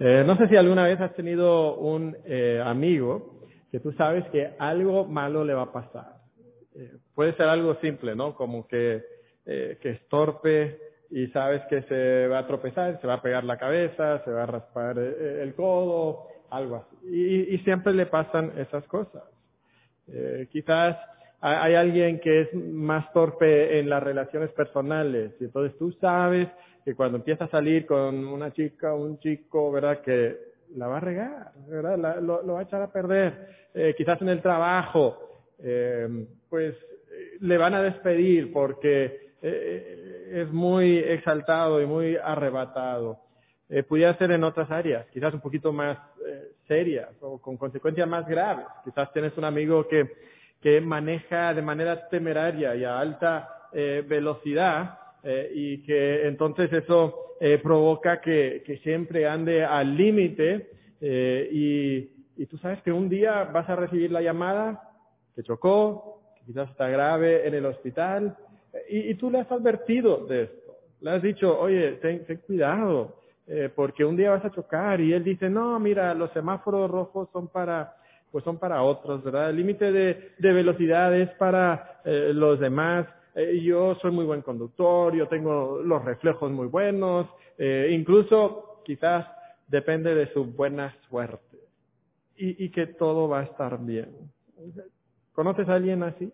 Eh, no sé si alguna vez has tenido un eh, amigo que tú sabes que algo malo le va a pasar. Eh, puede ser algo simple, ¿no? Como que, eh, que es torpe y sabes que se va a tropezar, se va a pegar la cabeza, se va a raspar eh, el codo, algo así. Y, y siempre le pasan esas cosas. Quizás hay alguien que es más torpe en las relaciones personales y entonces tú sabes que cuando empieza a salir con una chica, un chico, ¿verdad? Que la va a regar, ¿verdad? Lo, va a echar a perder. Eh, quizás en el trabajo, eh, pues eh, le van a despedir porque es muy exaltado y muy arrebatado. Pudiera ser en otras áreas, quizás un poquito más serias o con consecuencias más graves. Quizás tienes un amigo que, que maneja de manera temeraria y a alta velocidad eh, y que entonces eso eh, provoca que, siempre ande al límite eh, y, y tú sabes que un día vas a recibir la llamada que chocó, que quizás está grave en el hospital y, tú le has advertido de esto. Le has dicho, oye, ten, cuidado, eh, porque un día vas a chocar y él dice, no, mira, los semáforos rojos son para, pues son para otros, ¿verdad? El límite de, velocidad es para los demás. Eh, yo soy muy buen conductor, yo tengo los reflejos muy buenos, eh, incluso quizás depende de su buena suerte y, que todo va a estar bien. ¿Conoces a alguien así?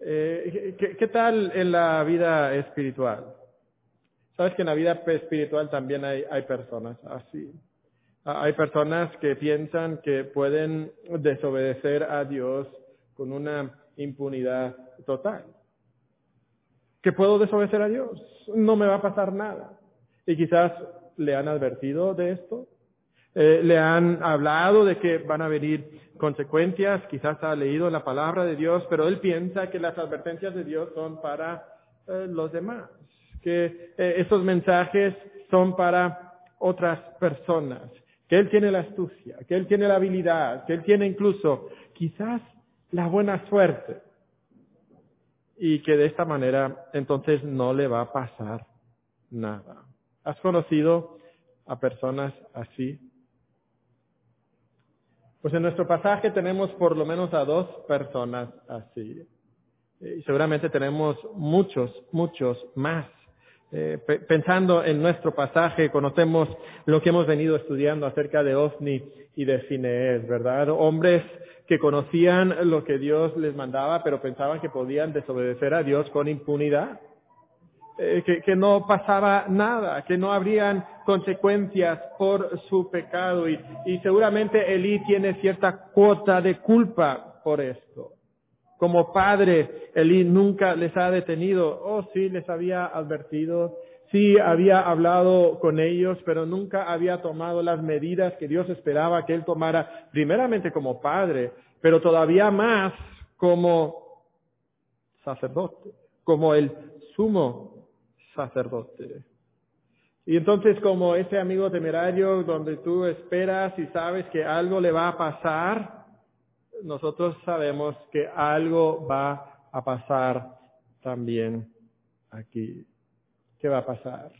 Eh, ¿qué, ¿Qué tal en la vida espiritual? Sabes que en la vida espiritual también hay, hay personas así. Ah, Hay personas que piensan que pueden desobedecer a Dios con una impunidad total. Que puedo desobedecer a Dios, no me va a pasar nada. Y quizás le han advertido de esto, eh, le han hablado de que van a venir consecuencias, quizás ha leído la palabra de Dios, pero él piensa que las advertencias de Dios son para eh, los demás, que eh, esos mensajes son para otras personas, que él tiene la astucia, que él tiene la habilidad, que él tiene incluso quizás la buena suerte y que de esta manera entonces no le va a pasar nada. ¿Has conocido a personas así? Pues en nuestro pasaje tenemos por lo menos a dos personas así. Y seguramente tenemos muchos, muchos más. Eh, pe- pensando en nuestro pasaje, conocemos lo que hemos venido estudiando acerca de Ofni y de Finees, ¿verdad? Hombres que conocían lo que Dios les mandaba, pero pensaban que podían desobedecer a Dios con impunidad. Eh, que, que no pasaba nada, que no habrían consecuencias por su pecado y, y seguramente Elí tiene cierta cuota de culpa por esto. Como padre, Elí nunca les ha detenido. Oh, sí, les había advertido. Sí, había hablado con ellos, pero nunca había tomado las medidas que Dios esperaba que él tomara, primeramente como padre, pero todavía más como sacerdote, como el sumo sacerdote. Y entonces como ese amigo temerario donde tú esperas y sabes que algo le va a pasar, nosotros sabemos que algo va a pasar también aquí. ¿Qué va a pasar?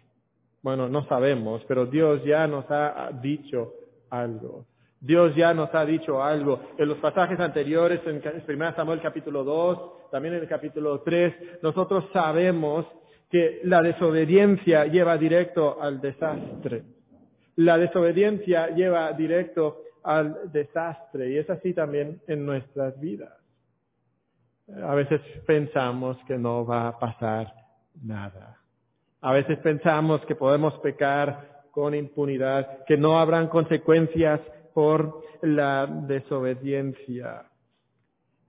Bueno, no sabemos, pero Dios ya nos ha dicho algo. Dios ya nos ha dicho algo. En los pasajes anteriores, en 1 Samuel capítulo 2, también en el capítulo 3, nosotros sabemos que la desobediencia lleva directo al desastre. La desobediencia lleva directo al desastre y es así también en nuestras vidas. A veces pensamos que no va a pasar nada. A veces pensamos que podemos pecar con impunidad, que no habrán consecuencias por la desobediencia.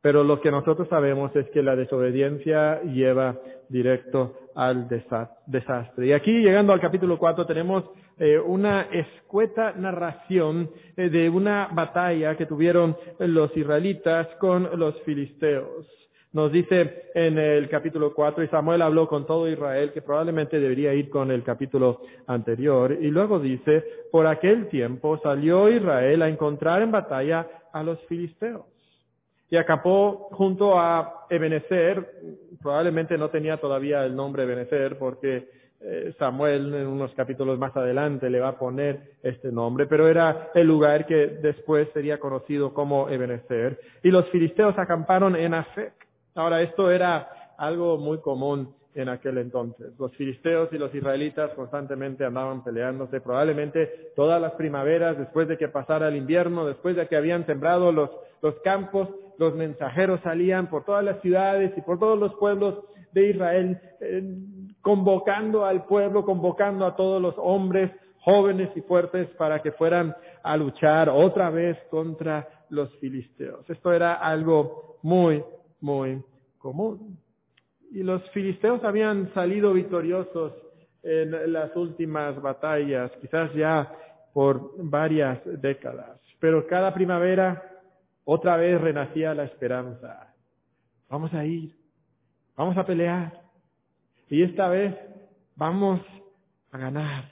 Pero lo que nosotros sabemos es que la desobediencia lleva directo al desastre. Y aquí, llegando al capítulo 4, tenemos eh, una escueta narración eh, de una batalla que tuvieron los israelitas con los filisteos. Nos dice en el capítulo 4, y Samuel habló con todo Israel, que probablemente debería ir con el capítulo anterior, y luego dice, por aquel tiempo salió Israel a encontrar en batalla a los filisteos. Y acampó junto a Ebenezer, probablemente no tenía todavía el nombre Ebenezer porque Samuel en unos capítulos más adelante le va a poner este nombre, pero era el lugar que después sería conocido como Ebenezer. Y los filisteos acamparon en Afec. Ahora, esto era algo muy común en aquel entonces. Los filisteos y los israelitas constantemente andaban peleándose, probablemente todas las primaveras, después de que pasara el invierno, después de que habían sembrado los, los campos, los mensajeros salían por todas las ciudades y por todos los pueblos de Israel, eh, convocando al pueblo, convocando a todos los hombres jóvenes y fuertes para que fueran a luchar otra vez contra los filisteos. Esto era algo muy, muy común. Y los filisteos habían salido victoriosos en las últimas batallas, quizás ya por varias décadas. Pero cada primavera otra vez renacía la esperanza. Vamos a ir, vamos a pelear. Y esta vez vamos a ganar.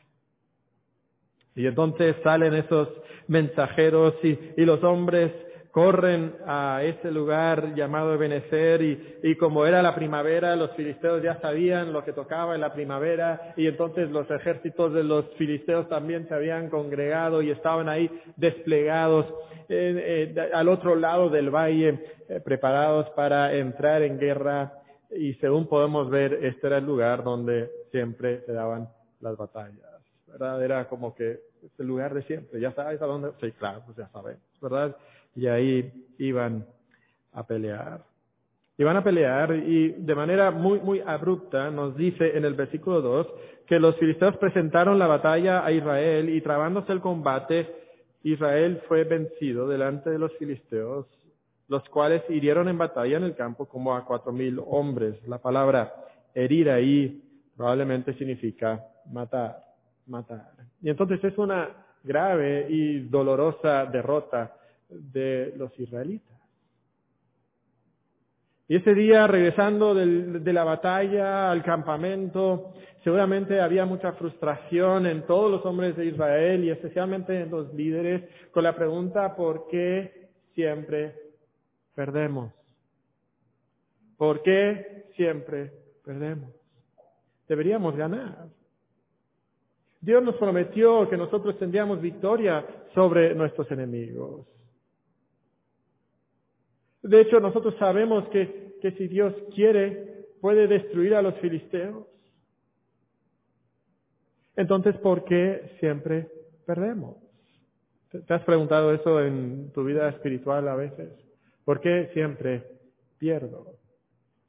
Y entonces salen esos mensajeros y, los hombres corren a ese lugar llamado Ebenezer y, y, como era la primavera, los filisteos ya sabían lo que tocaba en la primavera y entonces los ejércitos de los filisteos también se habían congregado y estaban ahí desplegados eh, al otro lado del valle, eh, preparados para entrar en guerra y según podemos ver, este era el lugar donde siempre se daban las batallas. ¿Verdad? Era como que el lugar de siempre. ¿Ya sabes a dónde? Sí, claro, pues ya sabemos, ¿verdad? y ahí iban a pelear. Iban a pelear y de manera muy, muy abrupta nos dice en el versículo 2 que los filisteos presentaron la batalla a Israel y trabándose el combate, Israel fue vencido delante de los filisteos, los cuales hirieron en batalla en el campo como a cuatro mil hombres. La palabra herir ahí probablemente significa matar, matar. Y entonces es una grave y dolorosa derrota de los israelitas. Y ese día, regresando de la batalla al campamento, seguramente había mucha frustración en todos los hombres de Israel y especialmente en los líderes con la pregunta ¿por qué siempre perdemos? ¿Por qué siempre perdemos? Deberíamos ganar. Dios nos prometió que nosotros tendríamos victoria sobre nuestros enemigos. De hecho, nosotros sabemos que, que si Dios quiere, puede destruir a los filisteos. Entonces, ¿por qué siempre perdemos? ¿Te has preguntado eso en tu vida espiritual a veces? ¿Por qué siempre pierdo?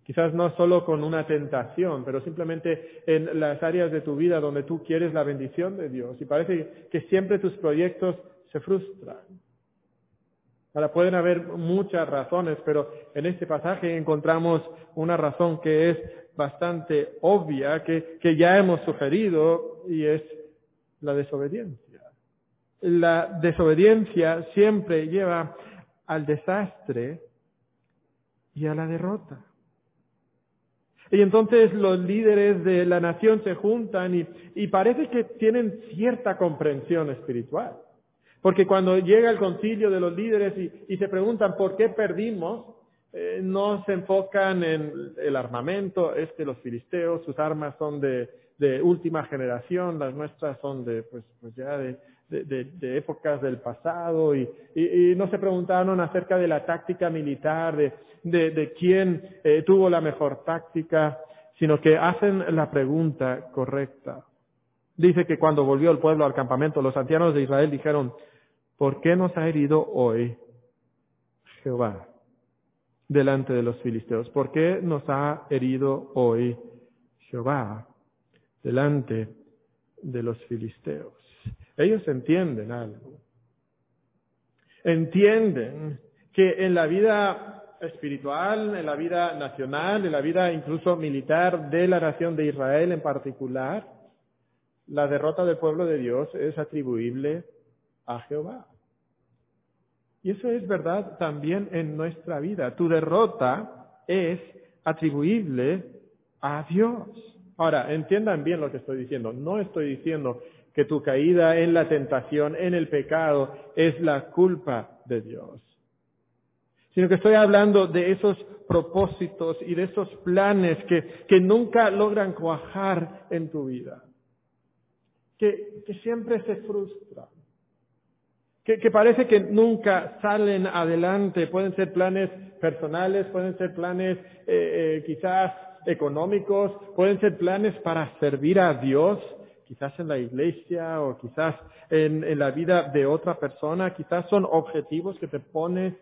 Quizás no solo con una tentación, pero simplemente en las áreas de tu vida donde tú quieres la bendición de Dios y parece que siempre tus proyectos se frustran. Ahora, pueden haber muchas razones, pero en este pasaje encontramos una razón que es bastante obvia, que, que ya hemos sugerido, y es la desobediencia. La desobediencia siempre lleva al desastre y a la derrota. Y entonces los líderes de la nación se juntan y, y parece que tienen cierta comprensión espiritual. Porque cuando llega el concilio de los líderes y, se preguntan por qué perdimos, eh, no se enfocan en el armamento, es que los filisteos, sus armas son de, última generación, las nuestras son de, pues, pues ya de, épocas del pasado y, no se preguntaron acerca de la táctica militar, de, quién eh, tuvo la mejor táctica, sino que hacen la pregunta correcta. Dice que cuando volvió el pueblo al campamento, los ancianos de Israel dijeron, ¿por qué nos ha herido hoy Jehová delante de los filisteos? ¿Por qué nos ha herido hoy Jehová delante de los filisteos? Ellos entienden algo. Entienden que en la vida espiritual, en la vida nacional, en la vida incluso militar de la nación de Israel en particular, la derrota del pueblo de Dios es atribuible a Jehová. Y eso es verdad también en nuestra vida. Tu derrota es atribuible a Dios. Ahora, entiendan bien lo que estoy diciendo. No estoy diciendo que tu caída en la tentación, en el pecado, es la culpa de Dios. Sino que estoy hablando de esos propósitos y de esos planes que, que nunca logran cuajar en tu vida, que, que siempre se frustran, que, que, parece que nunca salen adelante. Pueden ser planes personales, pueden ser planes eh, eh, quizás económicos, pueden ser planes para servir a Dios, quizás en la iglesia o quizás en, la vida de otra persona, quizás son objetivos que te pones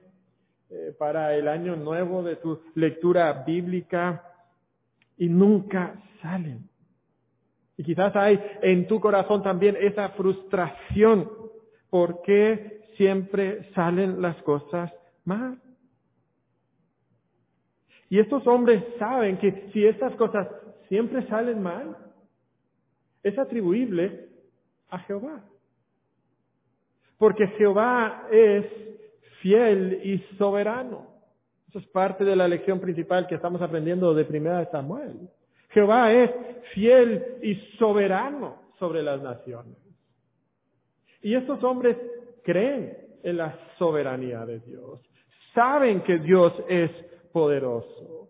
eh, para el año nuevo de tu lectura bíblica y nunca salen. Y quizás hay en tu corazón también esa frustración porque siempre salen las cosas mal. Y estos hombres saben que si estas cosas siempre salen mal, es atribuible a Jehová. Porque Jehová es fiel y soberano. Eso es parte de la lección principal que estamos aprendiendo de Primera de Samuel. Jehová es fiel y soberano sobre las naciones. Y estos hombres creen en la soberanía de Dios. Saben que Dios es poderoso.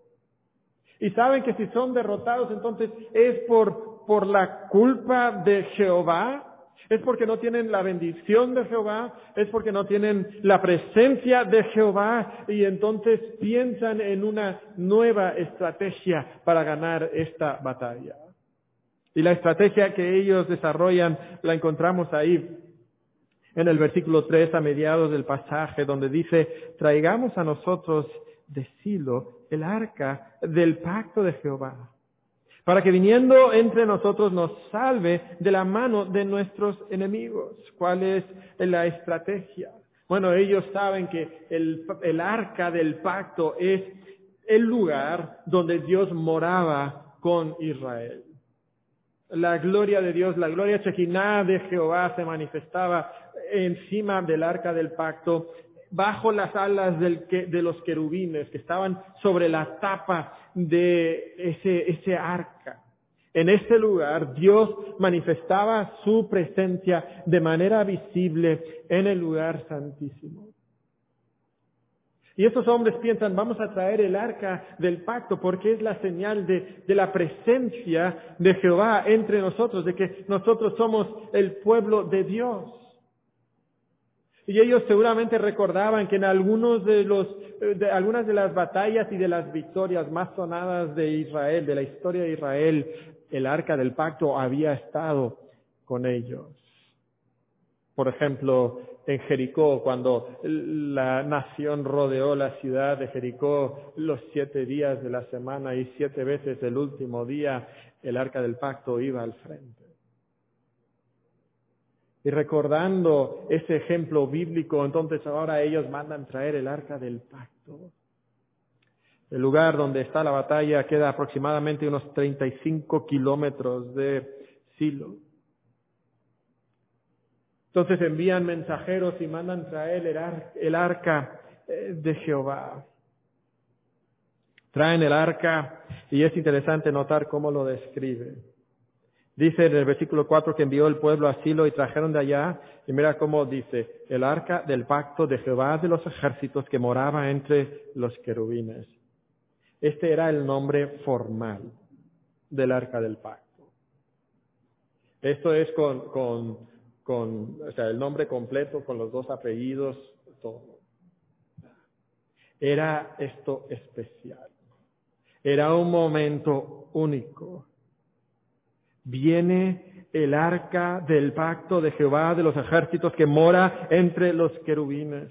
Y saben que si son derrotados, entonces es por, por la culpa de Jehová es porque no tienen la bendición de Jehová, es porque no tienen la presencia de Jehová y entonces piensan en una nueva estrategia para ganar esta batalla. Y la estrategia que ellos desarrollan la encontramos ahí en el versículo 3 a mediados del pasaje donde dice, traigamos a nosotros de Silo el arca del pacto de Jehová para que viniendo entre nosotros nos salve de la mano de nuestros enemigos. ¿Cuál es la estrategia? Bueno, ellos saben que el, arca del pacto es el lugar donde Dios moraba con Israel. La gloria de Dios, la gloria chequiná de Jehová se manifestaba encima del arca del pacto bajo las alas de los querubines que estaban sobre la tapa de ese, arca. En este lugar Dios manifestaba su presencia de manera visible en el lugar santísimo. Y estos hombres piensan, vamos a traer el arca del pacto porque es la señal de, la presencia de Jehová entre nosotros, de que nosotros somos el pueblo de Dios. Y ellos seguramente recordaban que en algunos de los, eh, de algunas de las batallas y de las victorias más sonadas de Israel, de la historia de Israel, el arca del pacto había estado con ellos. Por ejemplo, en Jericó, cuando la nación rodeó la ciudad de Jericó los siete días de la semana y siete veces el último día, el arca del pacto iba al frente. Y recordando ese ejemplo bíblico, entonces ahora ellos mandan traer el arca del pacto. El lugar donde está la batalla queda aproximadamente unos 35 kilómetros de Silo. Entonces envían mensajeros y mandan traer el, arca eh, de Jehová. Traen el arca y es interesante notar cómo lo describe. Dice en el versículo 4 que envió el pueblo a Silo y trajeron de allá, y mira cómo dice, el arca del pacto de Jehová de los ejércitos que moraba entre los querubines. Este era el nombre formal del arca del pacto. Esto es con, con, con, o sea, el nombre completo, con los dos apellidos, todo. Era esto especial. Era un momento único viene el arca del pacto de Jehová de los ejércitos que mora entre los querubines.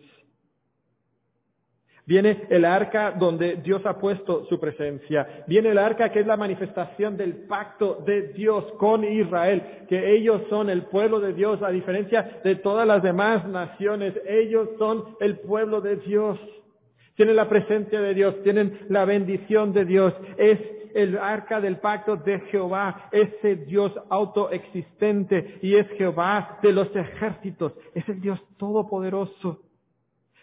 Viene el arca donde Dios ha puesto su presencia. Viene el arca que es la manifestación del pacto de Dios con Israel, que ellos son el pueblo de Dios, a diferencia de todas las demás naciones. Ellos son el pueblo de Dios. Tienen la presencia de Dios, tienen la bendición de Dios. El arca del pacto de Jehová, ese Dios autoexistente y es Jehová de los ejércitos, es el Dios todopoderoso.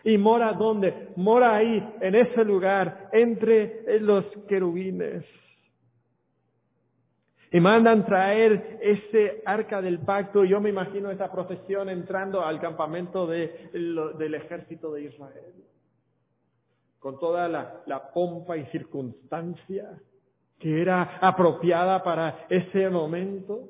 ¿Y mora dónde? Mora ahí, en ese lugar, entre los querubines. Y mandan traer ese arca del pacto. Yo me imagino esa procesión entrando al campamento del ejército de Israel. con toda la, la pompa y circunstancia que era apropiada para ese momento.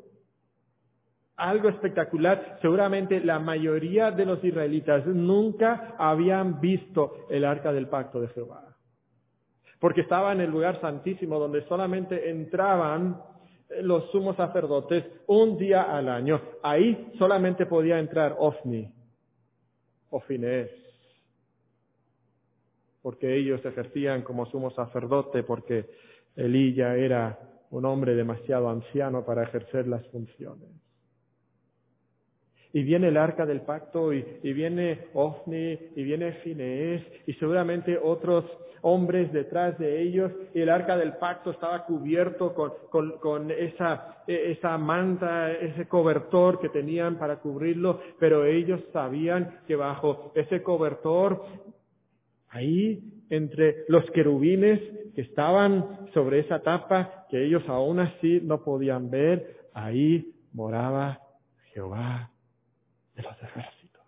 Algo espectacular. Seguramente la mayoría de los israelitas nunca habían visto el arca del pacto de Jehová. Porque estaba en el lugar santísimo donde solamente entraban los sumos sacerdotes un día al año. Ahí solamente podía entrar Ofni o Finés, porque ellos ejercían como sumo sacerdote, porque Elí era un hombre demasiado anciano para ejercer las funciones. Y viene el arca del pacto, y, viene Ofni, y viene Finés, y seguramente otros hombres detrás de ellos, y el arca del pacto estaba cubierto con, con, esa, e, esa manta, ese cobertor que tenían para cubrirlo, pero ellos sabían que bajo ese cobertor, ahí entre los querubines que estaban sobre esa tapa, que ellos aún así no podían ver, ahí moraba Jehová de los ejércitos.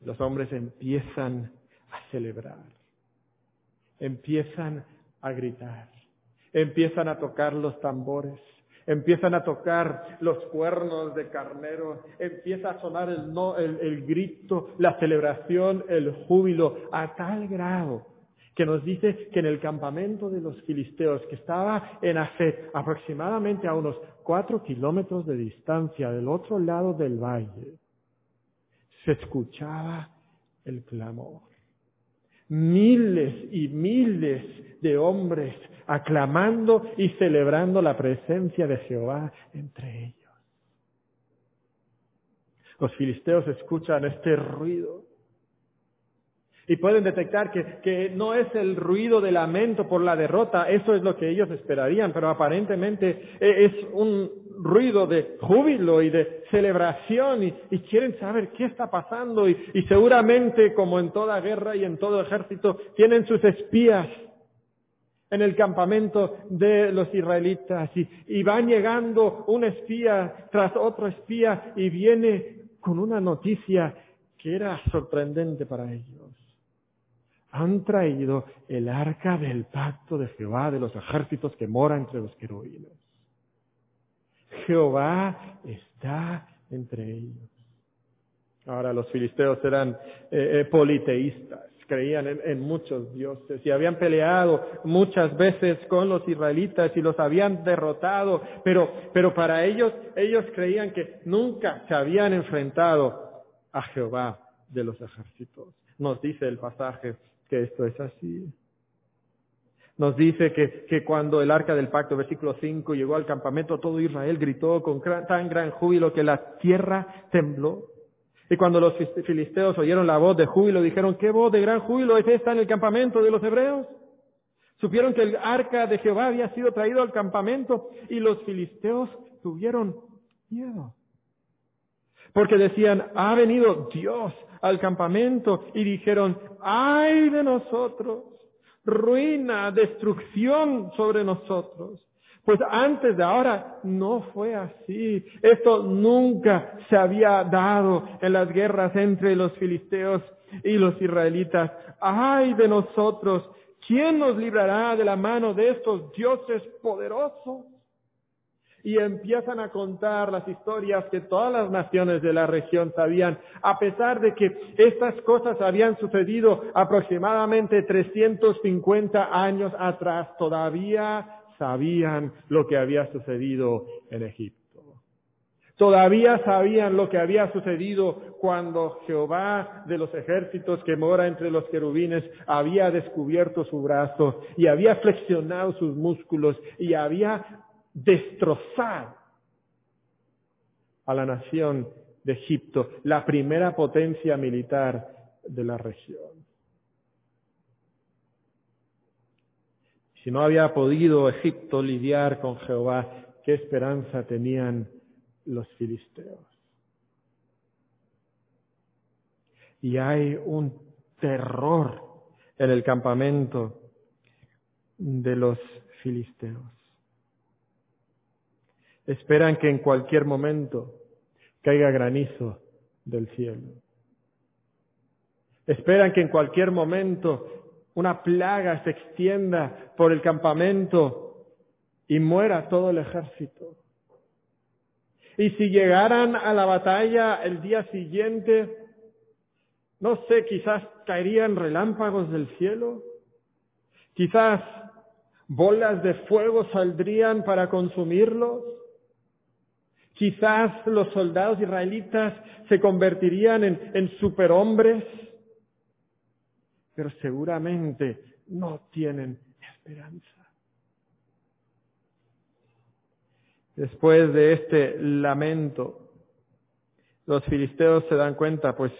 Los hombres empiezan a celebrar, empiezan a gritar, empiezan a tocar los tambores, empiezan a tocar los cuernos de carnero, empieza a sonar el, el grito, la celebración, el júbilo, a tal grado que nos dice que en el campamento de los filisteos, que estaba en Afet, aproximadamente a unos cuatro kilómetros de distancia del otro lado del valle, se escuchaba el clamor. Miles y miles de hombres aclamando y celebrando la presencia de Jehová entre ellos. Los filisteos escuchan este ruido y pueden detectar que, que, no es el ruido de lamento por la derrota, eso es lo que ellos esperarían, pero aparentemente eh, es un ruido de júbilo y de celebración y, quieren saber qué está pasando y, seguramente como en toda guerra y en todo ejército tienen sus espías en el campamento de los israelitas y, van llegando un espía tras otro espía y viene con una noticia que era sorprendente para ellos han traído el arca del pacto de Jehová de los ejércitos que mora entre los querubines. Jehová está entre ellos. Ahora los filisteos eran eh, eh, politeístas, creían en, muchos dioses y habían peleado muchas veces con los israelitas y los habían derrotado, pero, pero para ellos, ellos creían que nunca se habían enfrentado a Jehová de los ejércitos. Nos dice el pasaje que esto es así. Nos dice que, que cuando el arca del pacto, versículo 5, llegó al campamento, todo Israel gritó con tan gran júbilo que la tierra tembló. Y cuando los filisteos oyeron la voz de júbilo, dijeron, ¿qué voz de gran júbilo es esta en el campamento de los hebreos? Supieron que el arca de Jehová había sido traído al campamento y los filisteos tuvieron miedo. Porque decían, ha venido Dios al campamento y dijeron, ay de nosotros, ruina, destrucción sobre nosotros. Pues antes de ahora no fue así. Esto nunca se había dado en las guerras entre los filisteos y los israelitas. Ay de nosotros, ¿quién nos librará de la mano de estos dioses poderosos? y empiezan a contar las historias que todas las naciones de la región sabían, a pesar de que estas cosas habían sucedido aproximadamente 350 años atrás, todavía sabían lo que había sucedido en Egipto. Todavía sabían lo que había sucedido cuando Jehová de los ejércitos que mora entre los querubines había descubierto su brazo y había flexionado sus músculos y había destrozar a la nación de Egipto, la primera potencia militar de la región. Si no había podido Egipto lidiar con Jehová, ¿qué esperanza tenían los filisteos? Y hay un terror en el campamento de los filisteos. Esperan que en cualquier momento caiga granizo del cielo. Esperan que en cualquier momento una plaga se extienda por el campamento y muera todo el ejército. Y si llegaran a la batalla el día siguiente, no sé, quizás caerían relámpagos del cielo, quizás bolas de fuego saldrían para consumirlos, quizás los soldados israelitas se convertirían en, en superhombres, pero seguramente no tienen esperanza. Después de este lamento, los filisteos se dan cuenta, pues,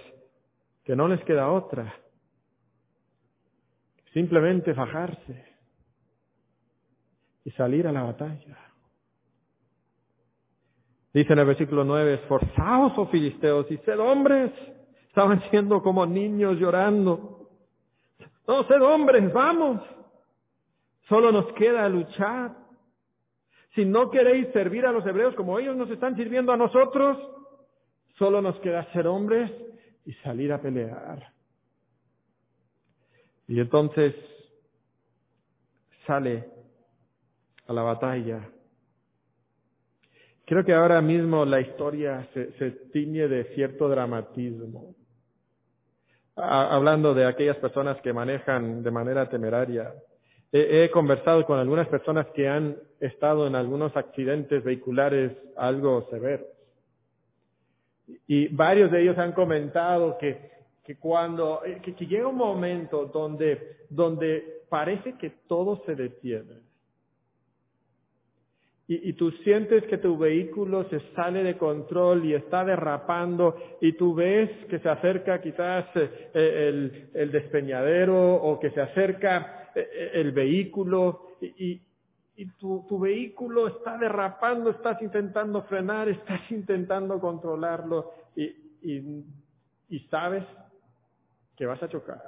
que no les queda otra. Simplemente fajarse y salir a la batalla. Dice en el versículo 9, esforzaos, oh filisteos, y sed hombres. Estaban siendo como niños llorando. No, sed hombres, vamos. Solo nos queda luchar. Si no queréis servir a los hebreos como ellos nos están sirviendo a nosotros, solo nos queda ser hombres y salir a pelear. Y entonces sale a la batalla. Creo que ahora mismo la historia se, se tiñe de cierto dramatismo. Hablando de aquellas personas que manejan de manera temeraria. He, conversado con algunas personas que han estado en algunos accidentes vehiculares algo severos. Y varios de ellos han comentado que, que cuando, eh, que, llega un momento donde, donde parece que todo se detiene. Y, tú sientes que tu vehículo se sale de control y está derrapando y tú ves que se acerca quizás eh, el, el despeñadero o que se acerca eh, eh, el vehículo y, tu, vehículo está derrapando, estás intentando frenar, estás intentando controlarlo y, sabes que vas a chocar.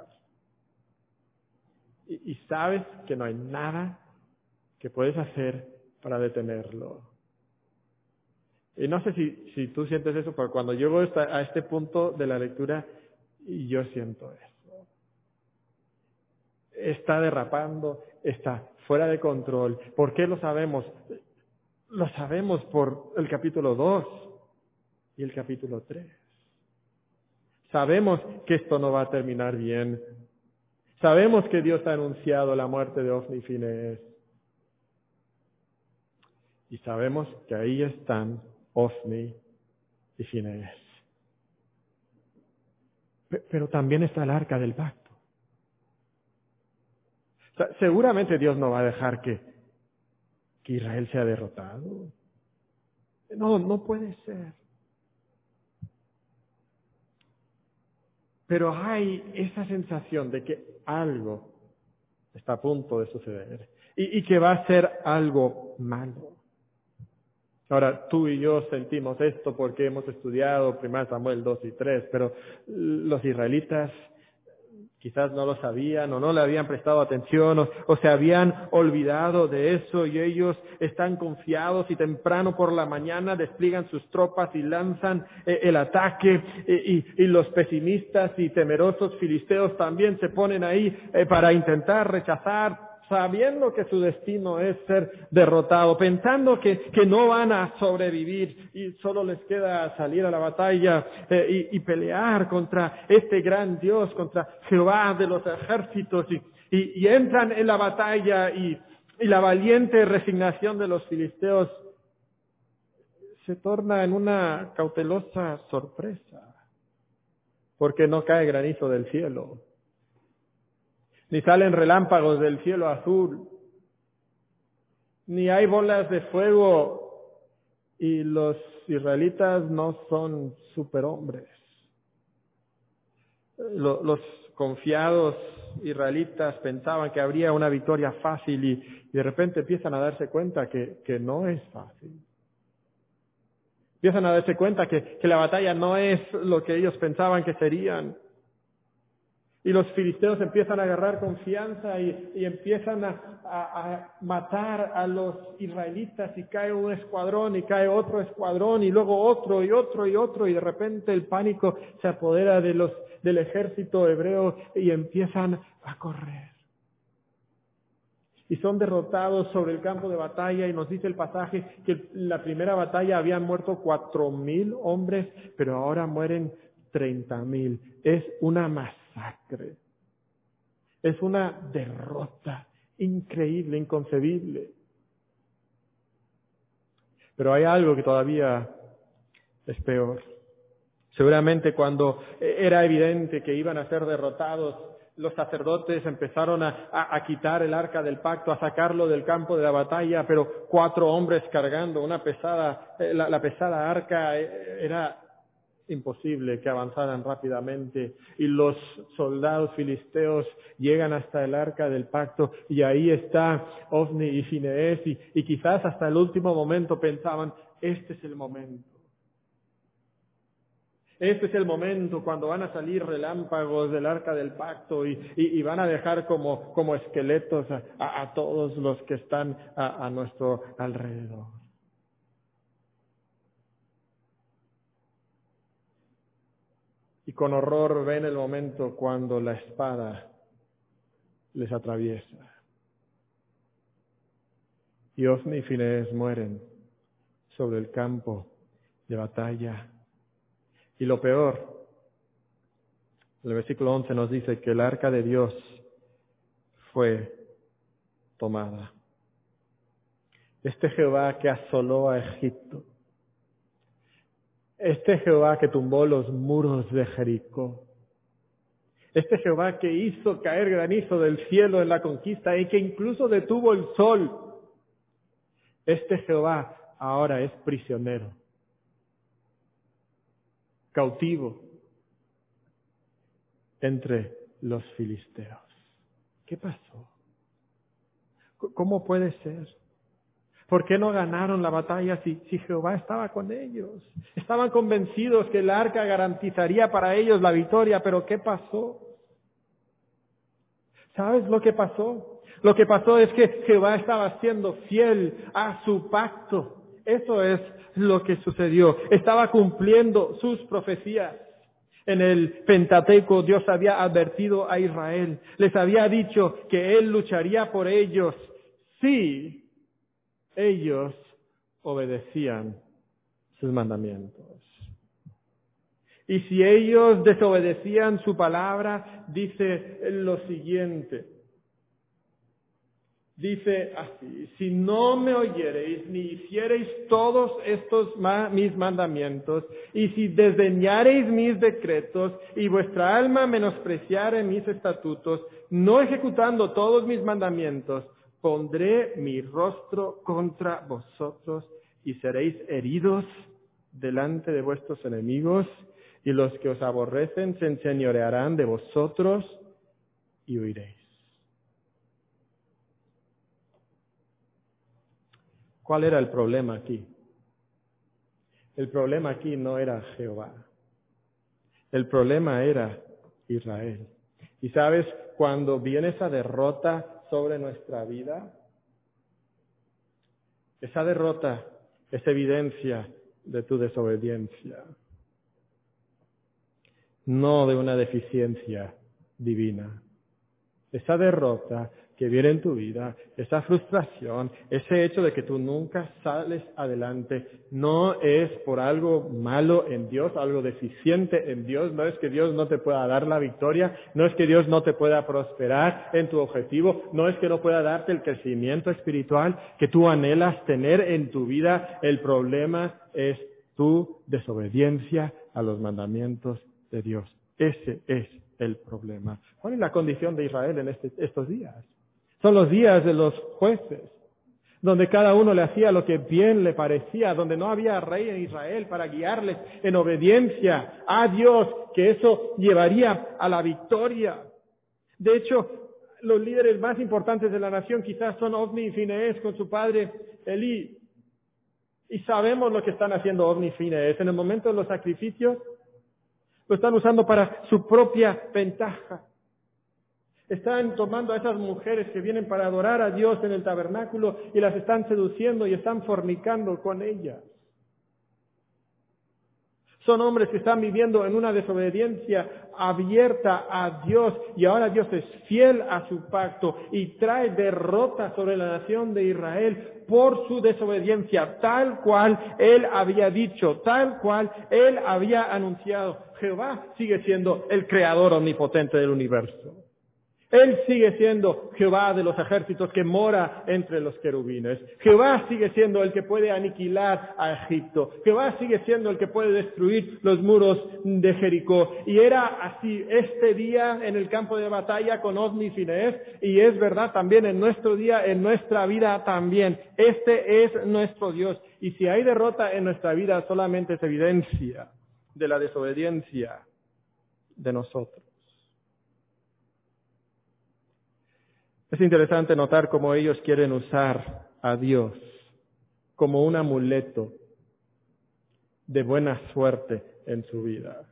Y, sabes que no hay nada que puedes hacer para detenerlo. Y no sé si, si tú sientes eso, pero cuando llego a este punto de la lectura, yo siento eso está derrapando, está fuera de control. ¿Por qué lo sabemos? Lo sabemos por el capítulo 2 y el capítulo 3. Sabemos que esto no va a terminar bien. Sabemos que Dios ha anunciado la muerte de Ofni y Finés. Y sabemos que ahí están Ofni y Finés. Pero también está el arca del pacto seguramente Dios no va a dejar que, que Israel sea derrotado. No, no puede ser. Pero hay esa sensación de que algo está a punto de suceder y, que va a ser algo malo. Ahora, tú y yo sentimos esto porque hemos estudiado 1 Samuel 2 y 3, pero los israelitas Quizás no lo sabían o no le habían prestado atención o, se habían olvidado de eso y ellos están confiados y temprano por la mañana despliegan sus tropas y lanzan eh, el ataque y, los pesimistas y temerosos filisteos también se ponen ahí eh, para intentar rechazar sabiendo que su destino es ser derrotado, pensando que, que no van a sobrevivir y solo les queda salir a la batalla eh, y, pelear contra este gran Dios, contra Jehová de los ejércitos y, entran en la batalla y la valiente resignación de los filisteos se torna en una cautelosa sorpresa, porque no cae granizo del cielo ni salen relámpagos del cielo azul, ni hay bolas de fuego y los israelitas no son superhombres. Los confiados israelitas pensaban que habría una victoria fácil y, de repente empiezan a darse cuenta que, que no es fácil. Empiezan a darse cuenta que, que la batalla no es lo que ellos pensaban que serían. Y los filisteos empiezan a agarrar confianza y, empiezan a, matar a los israelitas y cae un escuadrón y cae otro escuadrón y luego otro y otro y otro y de repente el pánico se apodera de los, del ejército hebreo y empiezan a correr. Y son derrotados sobre el campo de batalla y nos dice el pasaje que en la primera batalla habían muerto cuatro mil hombres, pero ahora mueren treinta mil. Es una masacre masacre. Es una derrota increíble, inconcebible. Pero hay algo que todavía es peor. Seguramente cuando era evidente que iban a ser derrotados, los sacerdotes empezaron a, quitar el arca del pacto, a sacarlo del campo de la batalla, pero cuatro hombres cargando una pesada, eh, la pesada arca eh, era imposible que avanzaran rápidamente y los soldados filisteos llegan hasta el arca del pacto y ahí está Ofni y Finees y, y quizás hasta el último momento pensaban, este es el momento. Este es el momento cuando van a salir relámpagos del arca del pacto y, y, van a dejar como, como esqueletos a, todos los que están a nuestro alrededor. Y con horror ven el momento cuando la espada les atraviesa. Y Ofni y Finés mueren sobre el campo de batalla. Y lo peor, el versículo 11 nos dice que el arca de Dios fue tomada. Este Jehová que asoló a Egipto, este Jehová que tumbó los muros de Jericó. Este Jehová que hizo caer granizo del cielo en la conquista y que incluso detuvo el sol. Este Jehová ahora es prisionero, cautivo entre los filisteos. ¿Qué pasó? ¿Cómo puede ser? ¿Por qué no ganaron la batalla si, Jehová estaba con ellos? Estaban convencidos que el arca garantizaría para ellos la victoria, pero ¿qué pasó? ¿Sabes lo que pasó? Lo que pasó es que Jehová estaba siendo fiel a su pacto. Eso es lo que sucedió. Estaba cumpliendo sus profecías. En el Pentateuco Dios había advertido a Israel, les había dicho que Él lucharía por ellos sí ellos obedecían sus mandamientos. Y si ellos desobedecían su palabra, dice lo siguiente. Dice así, si no me oyereis ni hiciereis todos estos mis mandamientos, y si desdeñareis mis decretos, y vuestra alma menospreciare mis estatutos, no ejecutando todos mis mandamientos, pondré mi rostro contra vosotros y seréis heridos delante de vuestros enemigos y los que os aborrecen se enseñorearán de vosotros y huiréis. ¿Cuál era el problema aquí? El problema aquí no era Jehová. El problema era Israel. Y sabes, cuando viene esa derrota sobre nuestra vida, esa derrota es evidencia de tu desobediencia, no de una deficiencia divina. Esa derrota que viene en tu vida, esa frustración, ese hecho de que tú nunca sales adelante, no es por algo malo en Dios, algo deficiente en Dios, no es que Dios no te pueda dar la victoria, no es que Dios no te pueda prosperar en tu objetivo, no es que no pueda darte el crecimiento espiritual que tú anhelas tener en tu vida, el problema es tu desobediencia a los mandamientos de Dios. Ese es el problema. ¿Cuál es la condición de Israel en este, estos días? Son los días de los jueces, donde cada uno le hacía lo que bien le parecía, donde no había rey en Israel para guiarles en obediencia a Dios, que eso llevaría a la victoria. De hecho, los líderes más importantes de la nación quizás son Ovni y Finees con su padre Elí. Y sabemos lo que están haciendo Ovni y Finees. En el momento de los sacrificios, lo están usando para su propia ventaja. Están tomando a esas mujeres que vienen para adorar a Dios en el tabernáculo y las están seduciendo y están fornicando con ellas. Son hombres que están viviendo en una desobediencia abierta a Dios y ahora Dios es fiel a su pacto y trae derrota sobre la nación de Israel por su desobediencia, tal cual Él había dicho, tal cual Él había anunciado. Jehová sigue siendo el creador omnipotente del universo. Él sigue siendo Jehová de los ejércitos que mora entre los querubines. Jehová sigue siendo el que puede aniquilar a Egipto. Jehová sigue siendo el que puede destruir los muros de Jericó. Y era así este día en el campo de batalla con Osni y y es verdad también en nuestro día, en nuestra vida también. Este es nuestro Dios. Y si hay derrota en nuestra vida, solamente es evidencia de la desobediencia de nosotros. Es interesante notar cómo ellos quieren usar a Dios como un amuleto de buena suerte en su vida.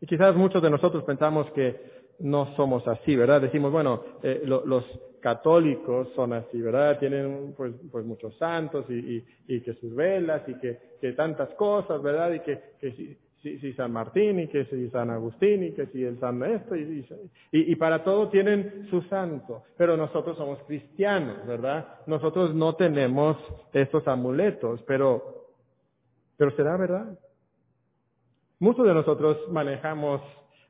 Y quizás muchos de nosotros pensamos que no somos así, ¿verdad? Decimos, bueno, eh, los católicos son así, ¿verdad? Tienen pues, pues muchos santos y, que sus velas y que, tantas cosas, ¿verdad? Y que, si, San Martín y que si San Agustín y que si el San Esto y, y, y, para todo tienen su santo, pero nosotros somos cristianos, ¿verdad? Nosotros no tenemos estos amuletos, pero, pero será verdad. Muchos de nosotros manejamos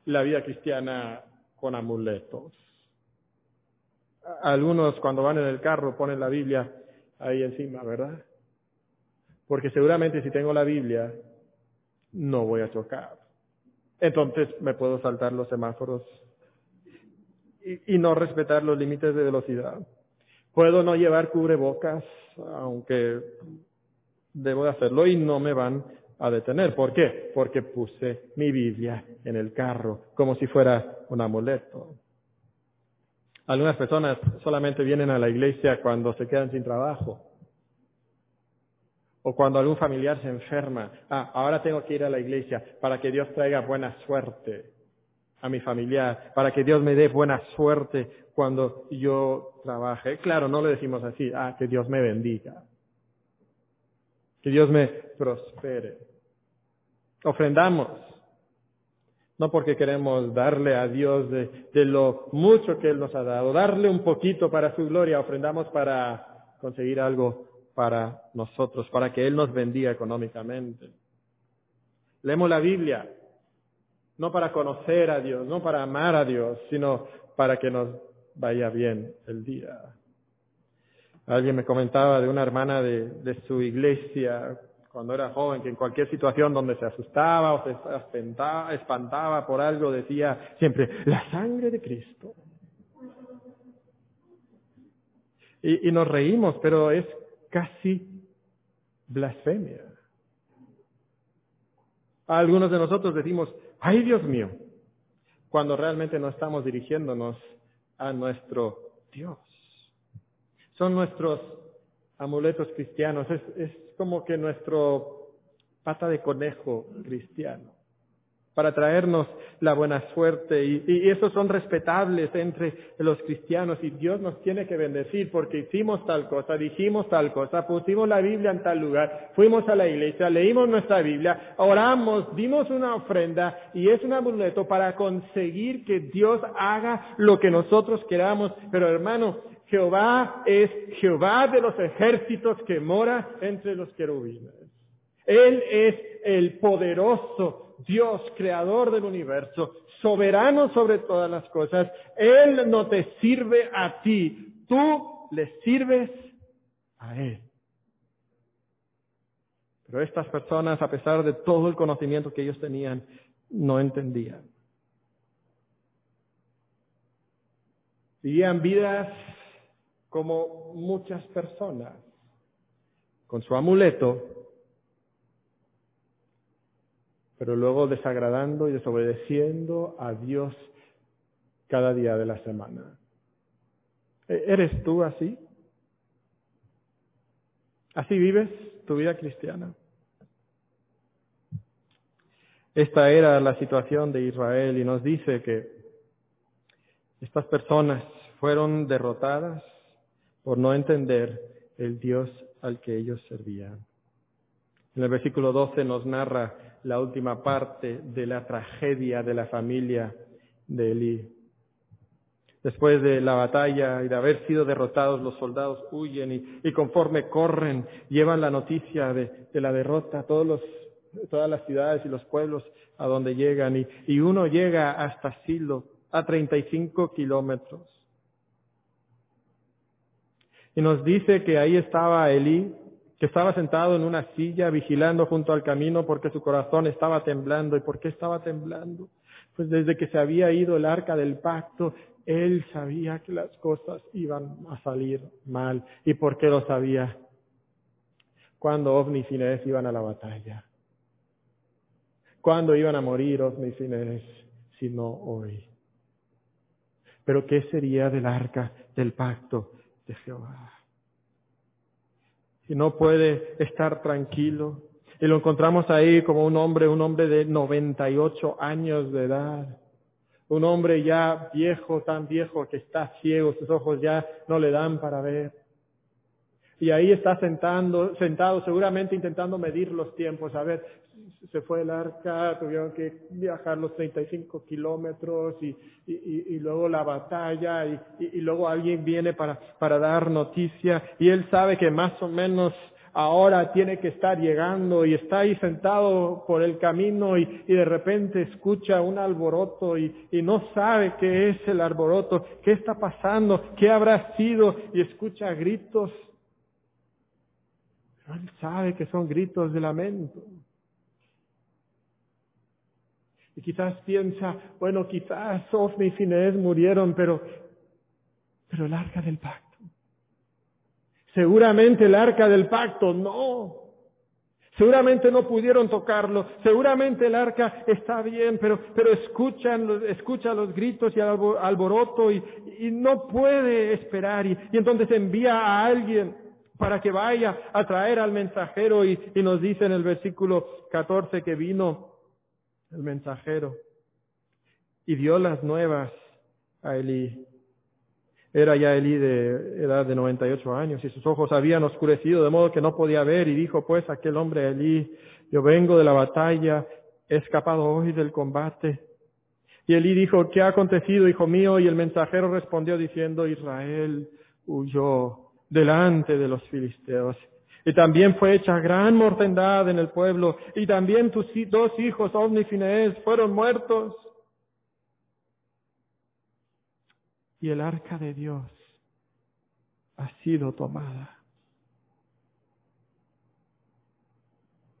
la vida cristiana con amuletos. Algunos cuando van en el carro ponen la Biblia ahí encima, ¿verdad? Porque seguramente si tengo la Biblia no voy a chocar. Entonces me puedo saltar los semáforos y, no respetar los límites de velocidad. Puedo no llevar cubrebocas, aunque debo de hacerlo y no me van a detener. ¿Por qué? Porque puse mi Biblia en el carro, como si fuera un amuleto. Algunas personas solamente vienen a la iglesia cuando se quedan sin trabajo o cuando algún familiar se enferma, ah, ahora tengo que ir a la iglesia para que Dios traiga buena suerte a mi familiar, para que Dios me dé buena suerte cuando yo trabaje. Claro, no le decimos así, ah, que Dios me bendiga, que Dios me prospere. Ofrendamos, no porque queremos darle a Dios de, de lo mucho que Él nos ha dado, darle un poquito para su gloria, ofrendamos para conseguir algo para nosotros, para que Él nos bendiga económicamente. Leemos la Biblia, no para conocer a Dios, no para amar a Dios, sino para que nos vaya bien el día. Alguien me comentaba de una hermana de, su iglesia cuando era joven, que en cualquier situación donde se asustaba o se espantaba, por algo, decía siempre, la sangre de Cristo. Y nos reímos, pero es casi blasfemia. Algunos de nosotros decimos, ay Dios mío, cuando realmente no estamos dirigiéndonos a nuestro Dios. Son nuestros amuletos cristianos, es, es como que nuestro pata de conejo cristiano para traernos la buena suerte y, y, esos son respetables entre los cristianos y Dios nos tiene que bendecir porque hicimos tal cosa, dijimos tal cosa, pusimos la Biblia en tal lugar, fuimos a la iglesia, leímos nuestra Biblia, oramos, dimos una ofrenda y es un amuleto para conseguir que Dios haga lo que nosotros queramos. Pero hermano, Jehová es Jehová de los ejércitos que mora entre los querubines. Él es el poderoso Dios, creador del universo, soberano sobre todas las cosas, Él no te sirve a ti, tú le sirves a Él. Pero estas personas, a pesar de todo el conocimiento que ellos tenían, no entendían. Vivían vidas como muchas personas, con su amuleto, pero luego desagradando y desobedeciendo a Dios cada día de la semana. ¿E-, ¿Eres tú así? ¿Así vives tu vida cristiana? Esta era la situación de Israel y nos dice que Estas personas fueron derrotadas por no entender el Dios al que ellos servían. En el versículo 12 nos narra la última parte de la tragedia de la familia de Elí. Después de la batalla y de haber sido derrotados, los soldados huyen y, conforme corren, llevan la noticia de, la derrota todos los, todas las ciudades y los pueblos a donde llegan. Y, y uno llega hasta Silo, a 35 kilómetros. Y nos dice que ahí estaba Elí, que estaba sentado en una silla vigilando junto al camino porque su corazón estaba temblando. ¿Y por qué estaba temblando? Pues desde que se había ido el arca del pacto, él sabía que las cosas iban a salir mal. ¿Y por qué lo sabía? Cuando Ovni y Finés iban a la batalla. Cuando iban a morir Ovni y Finés, si no hoy? Pero ¿qué sería del arca del pacto de Jehová? Y no puede estar tranquilo. Y lo encontramos ahí como un hombre, un hombre de 98 años de edad. Un hombre ya viejo, tan viejo que está ciego, sus ojos ya no le dan para ver. Y ahí está sentando, sentado, seguramente intentando medir los tiempos, a ver se fue el arca, tuvieron que viajar los 35 kilómetros y, y, y, luego la batalla y, y, luego alguien viene para, para dar noticia y él sabe que más o menos ahora tiene que estar llegando y está ahí sentado por el camino y, de repente escucha un alboroto y, y no sabe qué es el alboroto, qué está pasando, qué habrá sido y escucha gritos. Pero él sabe que son gritos de lamento. Y quizás piensa, bueno, quizás Sofni y Finés murieron, pero, pero el arca del pacto. Seguramente el arca del pacto, no. Seguramente no pudieron tocarlo. Seguramente el arca está bien, pero, pero escuchan, escucha los gritos y alboroto y, y no puede esperar. Y, y, entonces envía a alguien para que vaya a traer al mensajero y, y nos dice en el versículo 14 que vino el mensajero, y dio las nuevas a Elí. Era ya Elí de edad de 98 años y sus ojos habían oscurecido de modo que no podía ver y dijo pues aquel hombre Elí, yo vengo de la batalla, he escapado hoy del combate. Y Elí dijo, ¿qué ha acontecido, hijo mío? Y el mensajero respondió diciendo, Israel huyó delante de los filisteos. Y también fue hecha gran mortandad en el pueblo. Y también tus dos hijos, Ovni y Finés, fueron muertos. Y el arca de Dios ha sido tomada.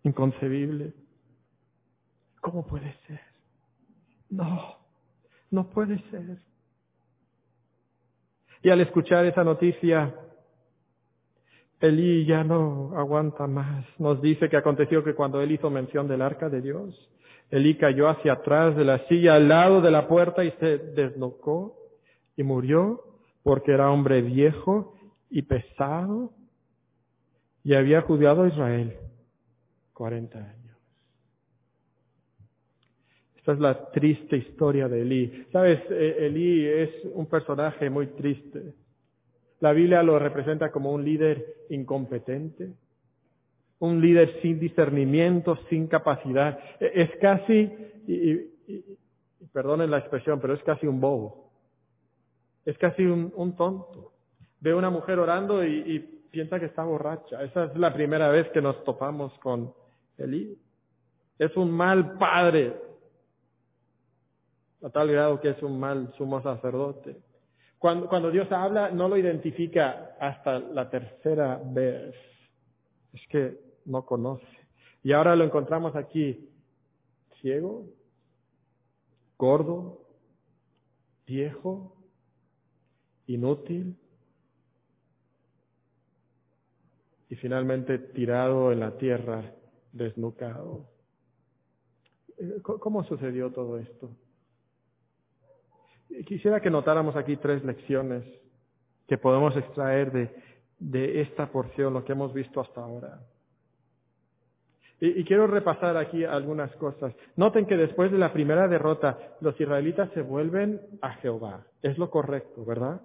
Inconcebible. ¿Cómo puede ser? No, no puede ser. Y al escuchar esa noticia, Elí ya no aguanta más. Nos dice que aconteció que cuando él hizo mención del arca de Dios, Elí cayó hacia atrás de la silla al lado de la puerta y se deslocó y murió porque era hombre viejo y pesado y había juzgado a Israel 40 años. Esta es la triste historia de Elí. Sabes, e-, Elí es un personaje muy triste. La Biblia lo representa como un líder incompetente, un líder sin discernimiento, sin capacidad. E, es casi, y, perdonen la expresión, pero es casi un bobo. Es casi un, tonto. Ve una mujer orando y, piensa que está borracha. Esa es la primera vez que nos topamos con Elí. Es un mal padre, a tal grado que es un mal sumo sacerdote. Cuando, Dios habla, no lo identifica hasta la tercera vez. Es que no conoce. Y ahora lo encontramos aquí, ciego, gordo, viejo, inútil y finalmente tirado en la tierra, desnucado. ¿Cómo sucedió todo esto? Quisiera que notáramos aquí tres lecciones que podemos extraer de, de esta porción, lo que hemos visto hasta ahora. Y, y, quiero repasar aquí algunas cosas. Noten que después de la primera derrota, los israelitas se vuelven a Jehová. Es lo correcto, ¿verdad?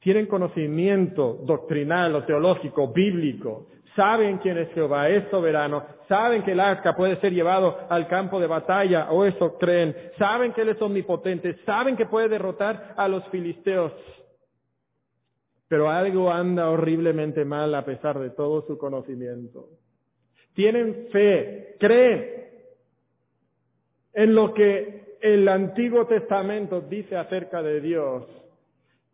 Tienen conocimiento doctrinal o teológico, bíblico. Saben quién es Jehová, es soberano. Saben que el arca puede ser llevado al campo de batalla, o eso creen. Saben que Él es omnipotente. Saben que puede derrotar a los filisteos. Pero algo anda horriblemente mal a pesar de todo su conocimiento. Tienen fe, creen en lo que el Antiguo Testamento dice acerca de Dios.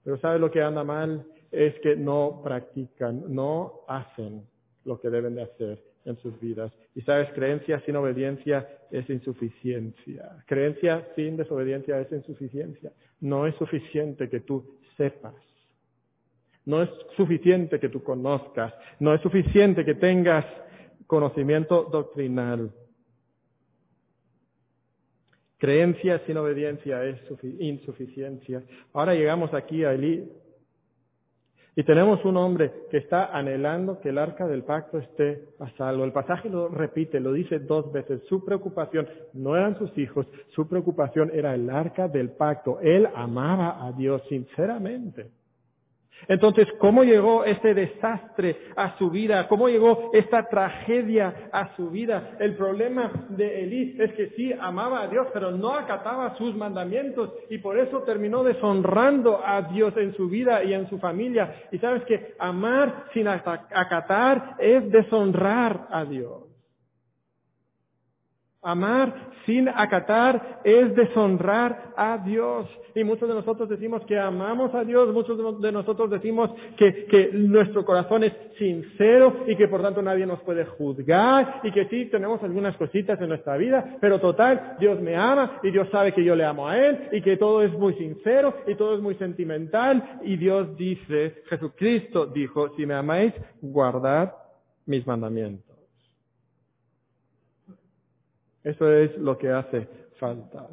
Pero ¿sabe lo que anda mal? Es que no practican, no hacen lo que deben de hacer en sus vidas. Y sabes, creencia sin obediencia es insuficiencia. Creencia sin desobediencia es insuficiencia. No es suficiente que tú sepas. No es suficiente que tú conozcas. No es suficiente que tengas conocimiento doctrinal. Creencia sin obediencia es insuficiencia. Ahora llegamos aquí a Elí. Y tenemos un hombre que está anhelando que el arca del pacto esté a salvo. El pasaje lo repite, lo dice dos veces. Su preocupación no eran sus hijos, su preocupación era el arca del pacto. Él amaba a Dios sinceramente. Entonces, ¿cómo llegó este desastre a su vida? ¿Cómo llegó esta tragedia a su vida? El problema de Elí es que sí amaba a Dios, pero no acataba sus mandamientos y por eso terminó deshonrando a Dios en su vida y en su familia. Y sabes que amar sin acatar es deshonrar a Dios. Amar sin acatar es deshonrar a Dios. Y muchos de nosotros decimos que amamos a Dios, muchos de nosotros decimos que, que, nuestro corazón es sincero y que por tanto nadie nos puede juzgar y que sí tenemos algunas cositas en nuestra vida, pero total, Dios me ama y Dios sabe que yo le amo a Él y que todo es muy sincero y todo es muy sentimental y Dios dice, Jesucristo dijo, si me amáis, guardad mis mandamientos. Eso es lo que hace falta.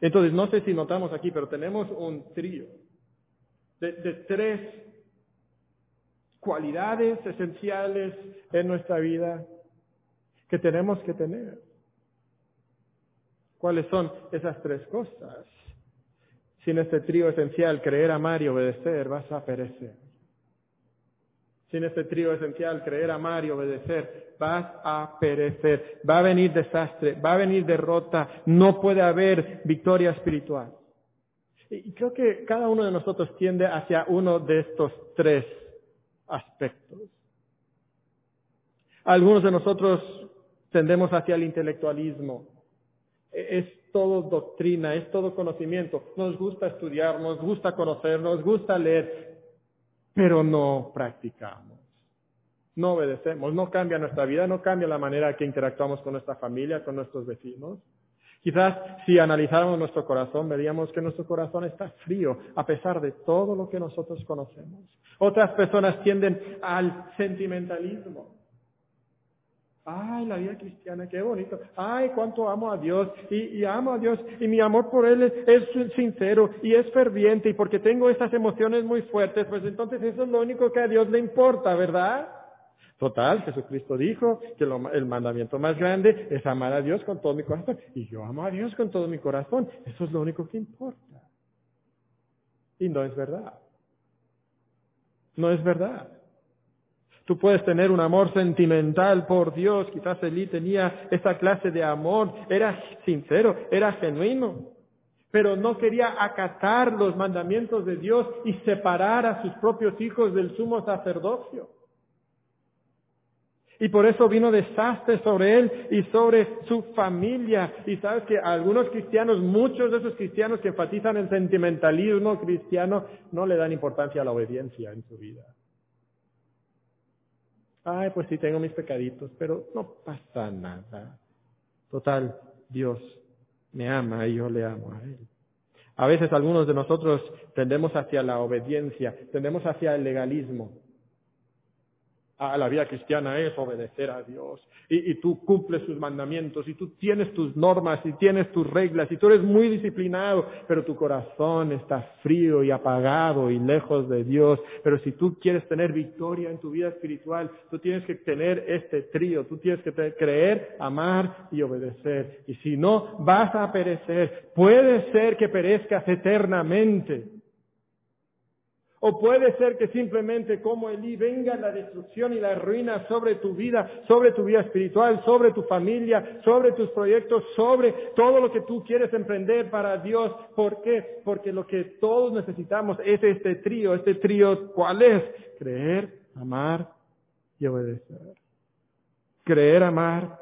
Entonces, no sé si notamos aquí, pero tenemos un trío de, tres cualidades esenciales en nuestra vida que tenemos que tener. ¿Cuáles son esas tres cosas? Sin este trío esencial, creer, amar y obedecer, vas a perecer. Sin este trío esencial, creer, amar y obedecer, vas a perecer. Va a venir desastre, va a venir derrota, no puede haber victoria espiritual. Y creo que cada uno de nosotros tiende hacia uno de estos tres aspectos. Algunos de nosotros tendemos hacia el intelectualismo. E-, es todo doctrina, es todo conocimiento. Nos gusta estudiar, nos gusta conocer, nos gusta leer, pero no practicamos. No obedecemos, no cambia nuestra vida, no cambia la manera que interactuamos con nuestra familia, con nuestros vecinos. Quizás si analizáramos nuestro corazón, veríamos que nuestro corazón está frío a pesar de todo lo que nosotros conocemos. Otras personas tienden al sentimentalismo. Ay, la vida cristiana, qué bonito. Ay, cuánto amo a Dios. Y, amo a Dios. Y mi amor por Él es, sincero y es ferviente. Y porque tengo esas emociones muy fuertes, pues entonces eso es lo único que a Dios le importa, ¿verdad? Total, Jesucristo dijo que el mandamiento más grande es amar a Dios con todo mi corazón. Y yo amo a Dios con todo mi corazón. Eso es lo único que importa. Y no es verdad. No es verdad. Tú puedes tener un amor sentimental por Dios. Quizás Elí tenía esa clase de amor. Era sincero, era genuino. Pero no quería acatar los mandamientos de Dios y separar a sus propios hijos del sumo sacerdocio. Y por eso vino desastre sobre él y sobre su familia. Y sabes que algunos cristianos, muchos de esos cristianos que enfatizan el sentimentalismo cristiano, no le dan importancia a la obediencia en su vida. Ay, pues sí tengo mis pecaditos, pero no pasa nada. Total, Dios me ama y yo le amo a Él. A veces algunos de nosotros tendemos hacia la obediencia, tendemos hacia el legalismo. Ah, la vida cristiana es obedecer a Dios. Y, y, tú cumples sus mandamientos, y tú tienes tus normas, y tienes tus reglas, y tú eres muy disciplinado, pero tu corazón está frío y apagado y lejos de Dios. Pero si tú quieres tener victoria en tu vida espiritual, tú tienes que tener este trío, tú tienes que creer, amar y obedecer. Y si no, vas a perecer. Puede ser que perezcas eternamente. O puede ser que simplemente como Elí venga la destrucción y la ruina sobre tu vida, sobre tu vida espiritual, sobre tu familia, sobre tus proyectos, sobre todo lo que tú quieres emprender para Dios. ¿Por qué? Porque lo que todos necesitamos es este trío. Este trío, ¿cuál es? Creer, amar y obedecer. Creer, amar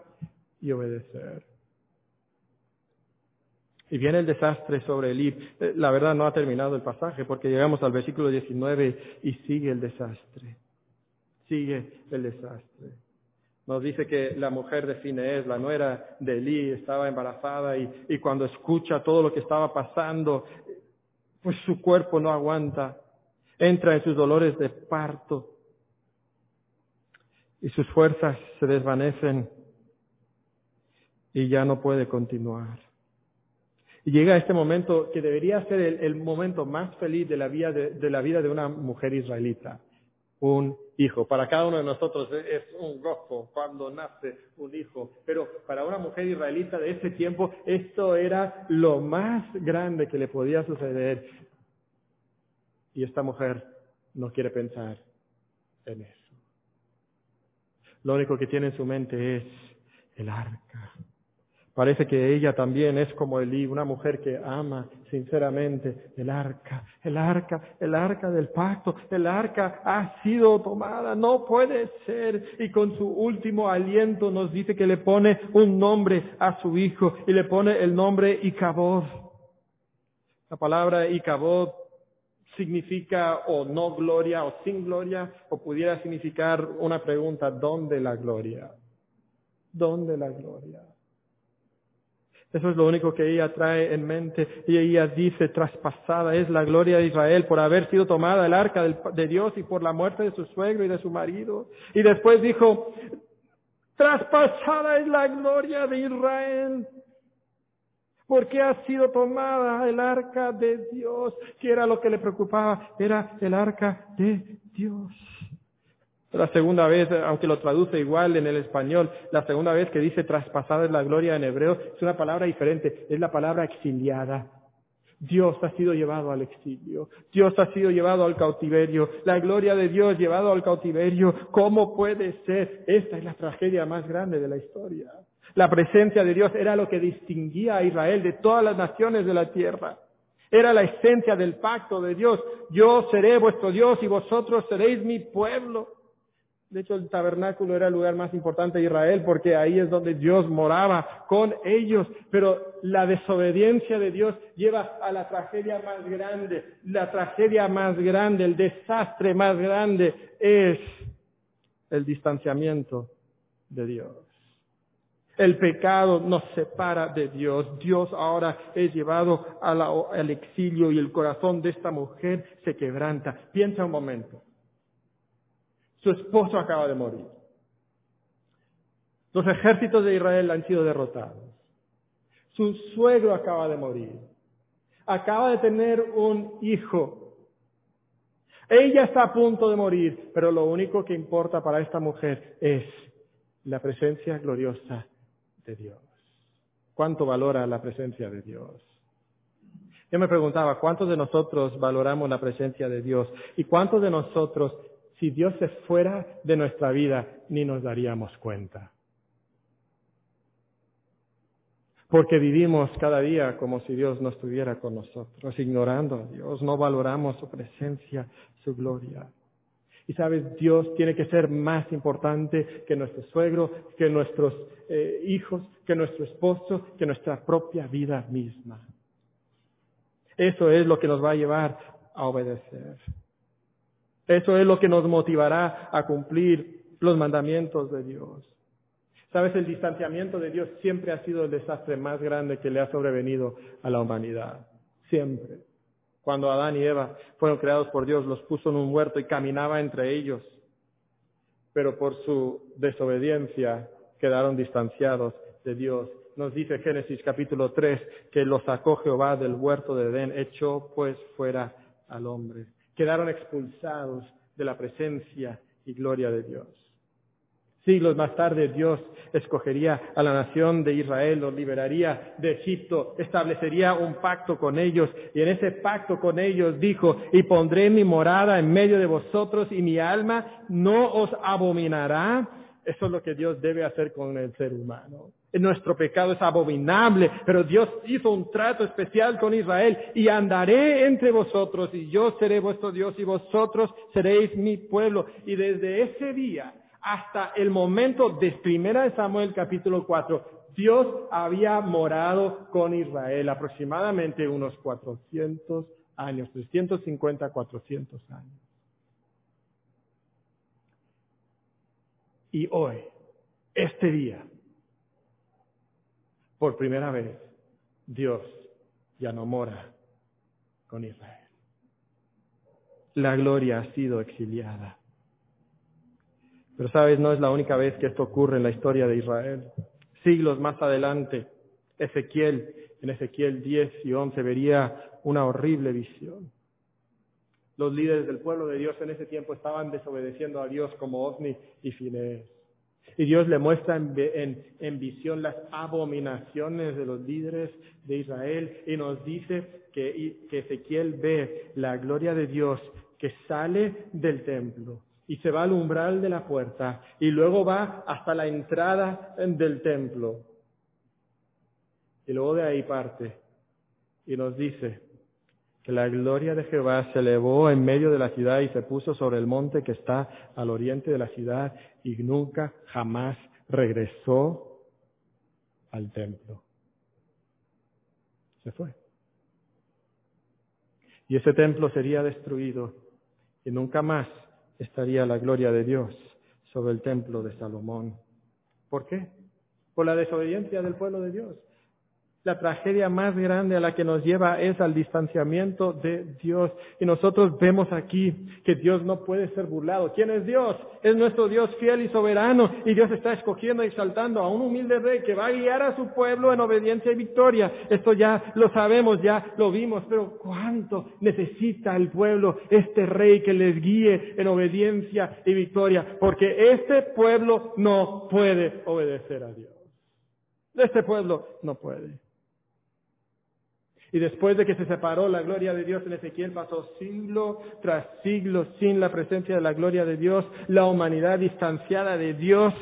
y obedecer. Y viene el desastre sobre Elí. Eh, la verdad no ha terminado el pasaje porque llegamos al versículo 19 y sigue el desastre. Sigue el desastre. Nos dice que la mujer de Finees, la nuera de Elí, estaba embarazada y cuando escucha todo lo que estaba pasando, pues su cuerpo no aguanta. Entra en sus dolores de parto y sus fuerzas se desvanecen y ya no puede continuar. Y llega este momento que debería ser el, momento más feliz de la, vida de, una mujer israelita, un hijo. Para cada uno de nosotros es un gozo cuando nace un hijo, pero para una mujer israelita de ese tiempo esto era lo más grande que le podía suceder. Y esta mujer no quiere pensar en eso. Lo único que tiene en su mente es el arca Parece que ella también es como Elí, una mujer que ama sinceramente el arca, el arca, el arca del pacto, el arca ha sido tomada, no puede ser. Y con su último aliento nos dice que le pone un nombre a su hijo y le pone el nombre Icabod. La palabra Icabod significa o no gloria o sin gloria, o pudiera significar una pregunta, ¿dónde la gloria? ¿Dónde la gloria? Eso es lo único que ella trae en mente. Y ella dice, traspasada es la gloria de Israel por haber sido tomada el arca de Dios y por la muerte de su suegro y de su marido. Y después dijo, traspasada es la gloria de Israel porque ha sido tomada el arca de Dios, que era lo que le preocupaba, era el arca de Dios. La segunda vez, aunque lo traduce igual en el español, la segunda vez que dice traspasada es la gloria en hebreo, es una palabra diferente, es la palabra exiliada. Dios ha sido llevado al exilio, Dios ha sido llevado al cautiverio, la gloria de Dios llevado al cautiverio. ¿Cómo puede ser? Esta es la tragedia más grande de la historia. La presencia de Dios era lo que distinguía a Israel de todas las naciones de la tierra. Era la esencia del pacto de Dios. Yo seré vuestro Dios y vosotros seréis mi pueblo. De hecho, el tabernáculo era el lugar más importante de Israel porque ahí es donde Dios moraba con ellos. Pero la desobediencia de Dios lleva a la tragedia más grande. La tragedia más grande, el desastre más grande es el distanciamiento de Dios. El pecado nos separa de Dios. Dios ahora es llevado al exilio y el corazón de esta mujer se quebranta. Piensa un momento. Su esposo acaba de morir. Los ejércitos de Israel han sido derrotados. Su suegro acaba de morir. Acaba de tener un hijo. Ella está a punto de morir, pero lo único que importa para esta mujer es la presencia gloriosa de Dios. ¿Cuánto valora la presencia de Dios? Yo me preguntaba, ¿cuántos de nosotros valoramos la presencia de Dios? ¿Y cuántos de nosotros si Dios se fuera de nuestra vida, ni nos daríamos cuenta. Porque vivimos cada día como si Dios no estuviera con nosotros, ignorando a Dios, no valoramos su presencia, su gloria. Y sabes, Dios tiene que ser más importante que nuestro suegro, que nuestros eh, hijos, que nuestro esposo, que nuestra propia vida misma. Eso es lo que nos va a llevar a obedecer. Eso es lo que nos motivará a cumplir los mandamientos de Dios. Sabes, el distanciamiento de Dios siempre ha sido el desastre más grande que le ha sobrevenido a la humanidad. Siempre. Cuando Adán y Eva fueron creados por Dios, los puso en un huerto y caminaba entre ellos. pero por su desobediencia quedaron distanciados de Dios. Nos dice Génesis capítulo 3 que los sacó Jehová del huerto de Edén, echó pues fuera al hombre. Quedaron expulsados de la presencia y gloria de Dios. Siglos más tarde Dios escogería a la nación de Israel, los liberaría de Egipto, establecería un pacto con ellos y en ese pacto con ellos dijo, y pondré mi morada en medio de vosotros y mi alma no os abominará. Eso es lo que Dios debe hacer con el ser humano. Nuestro pecado es abominable, pero Dios hizo un trato especial con Israel y andaré entre vosotros y yo seré vuestro Dios y vosotros seréis mi pueblo. Y desde ese día hasta el momento de Primera de Samuel capítulo 4, Dios había morado con Israel aproximadamente unos 400 años, 350, 400 años. Y hoy, este día, por primera vez, Dios ya no mora con Israel. La gloria ha sido exiliada. Pero sabes, no es la única vez que esto ocurre en la historia de Israel. Siglos más adelante, Ezequiel, en Ezequiel 10 y 11, vería una horrible visión. Los líderes del pueblo de Dios en ese tiempo estaban desobedeciendo a Dios como Osni y Finees. Y Dios le muestra en, en, visión las abominaciones de los líderes de Israel y nos dice que, que Ezequiel ve la gloria de Dios que sale del templo y se va al umbral de la puerta y luego va hasta la entrada del templo. Y luego de ahí parte y nos dice la gloria de Jehová se elevó en medio de la ciudad y se puso sobre el monte que está al oriente de la ciudad y nunca jamás regresó al templo. Se fue. Y ese templo sería destruido y nunca más estaría la gloria de Dios sobre el templo de Salomón. ¿Por qué? Por la desobediencia del pueblo de Dios. La tragedia más grande a la que nos lleva es al distanciamiento de Dios. Y nosotros vemos aquí que Dios no puede ser burlado. ¿Quién es Dios? Es nuestro Dios fiel y soberano. Y Dios está escogiendo y exaltando a un humilde rey que va a guiar a su pueblo en obediencia y victoria. Esto ya lo sabemos, ya lo vimos. Pero ¿cuánto necesita el pueblo este rey que les guíe en obediencia y victoria? Porque este pueblo no puede obedecer a Dios. Este pueblo no puede. Y después de que se separó la gloria de Dios en Ezequiel, pasó siglo tras siglo sin la presencia de la gloria de Dios, la humanidad distanciada de Dios.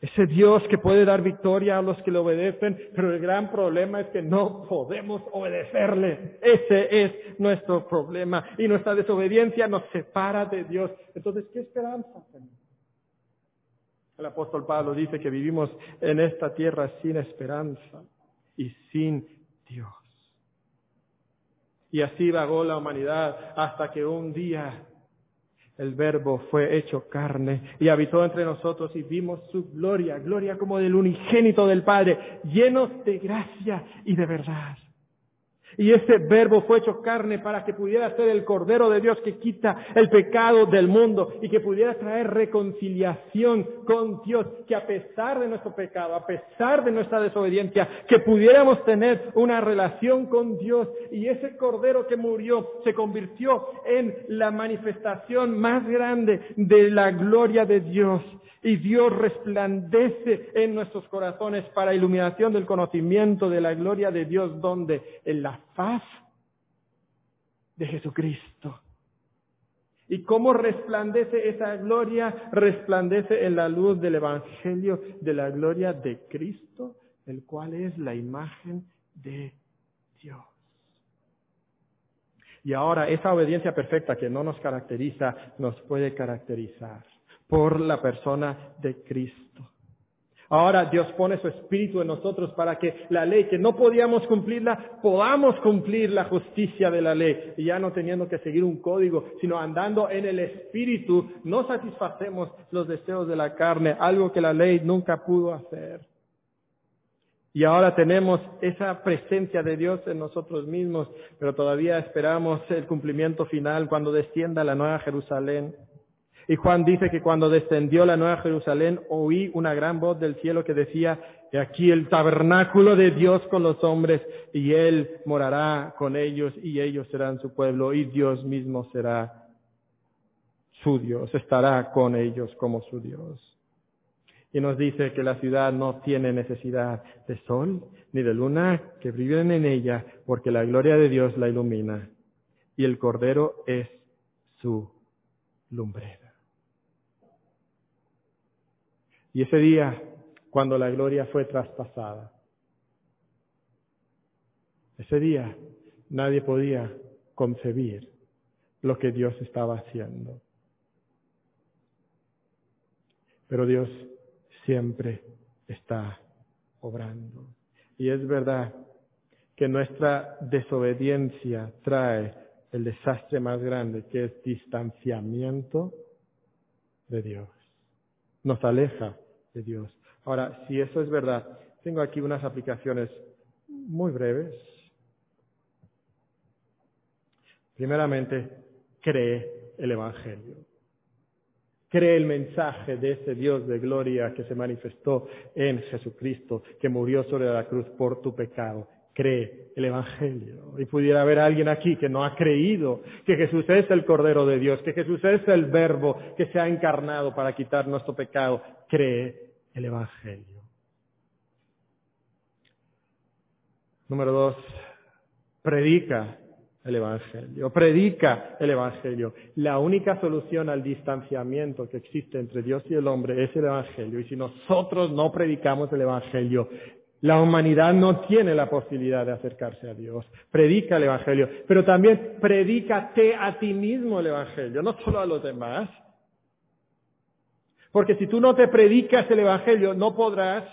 Ese Dios que puede dar victoria a los que le obedecen, pero el gran problema es que no podemos obedecerle. Ese es nuestro problema. Y nuestra desobediencia nos separa de Dios. Entonces, ¿qué esperanza tenemos? El apóstol Pablo dice que vivimos en esta tierra sin esperanza y sin Dios. Y así vagó la humanidad hasta que un día el verbo fue hecho carne y habitó entre nosotros y vimos su gloria, gloria como del unigénito del Padre, llenos de gracia y de verdad. Y ese verbo fue hecho carne para que pudiera ser el Cordero de Dios que quita el pecado del mundo y que pudiera traer reconciliación con Dios, que a pesar de nuestro pecado, a pesar de nuestra desobediencia, que pudiéramos tener una relación con Dios. Y ese Cordero que murió se convirtió en la manifestación más grande de la gloria de Dios y Dios resplandece en nuestros corazones para iluminación del conocimiento de la gloria de Dios, donde en la faz de Jesucristo. ¿Y cómo resplandece esa gloria? Resplandece en la luz del Evangelio de la gloria de Cristo, el cual es la imagen de Dios. Y ahora esa obediencia perfecta que no nos caracteriza, nos puede caracterizar por la persona de Cristo. Ahora Dios pone su espíritu en nosotros para que la ley que no podíamos cumplirla, podamos cumplir la justicia de la ley. Y ya no teniendo que seguir un código, sino andando en el espíritu, no satisfacemos los deseos de la carne, algo que la ley nunca pudo hacer. Y ahora tenemos esa presencia de Dios en nosotros mismos, pero todavía esperamos el cumplimiento final cuando descienda la nueva Jerusalén. Y Juan dice que cuando descendió la nueva Jerusalén, oí una gran voz del cielo que decía, He aquí el tabernáculo de Dios con los hombres, y Él morará con ellos, y ellos serán su pueblo, y Dios mismo será su Dios, estará con ellos como su Dios. Y nos dice que la ciudad no tiene necesidad de sol ni de luna que brillen en ella, porque la gloria de Dios la ilumina, y el Cordero es su lumbrera. Y ese día cuando la gloria fue traspasada. Ese día nadie podía concebir lo que Dios estaba haciendo. Pero Dios siempre está obrando. Y es verdad que nuestra desobediencia trae el desastre más grande, que es distanciamiento de Dios. Nos aleja de Dios. Ahora, si eso es verdad, tengo aquí unas aplicaciones muy breves. Primeramente, cree el Evangelio. Cree el mensaje de ese Dios de gloria que se manifestó en Jesucristo, que murió sobre la cruz por tu pecado. Cree el Evangelio. Y pudiera haber alguien aquí que no ha creído que Jesús es el Cordero de Dios, que Jesús es el Verbo que se ha encarnado para quitar nuestro pecado. Cree el Evangelio. Número dos, predica el Evangelio, predica el Evangelio. La única solución al distanciamiento que existe entre Dios y el hombre es el Evangelio. Y si nosotros no predicamos el Evangelio, la humanidad no tiene la posibilidad de acercarse a Dios. Predica el Evangelio, pero también predícate a ti mismo el Evangelio, no solo a los demás. Porque si tú no te predicas el Evangelio, no podrás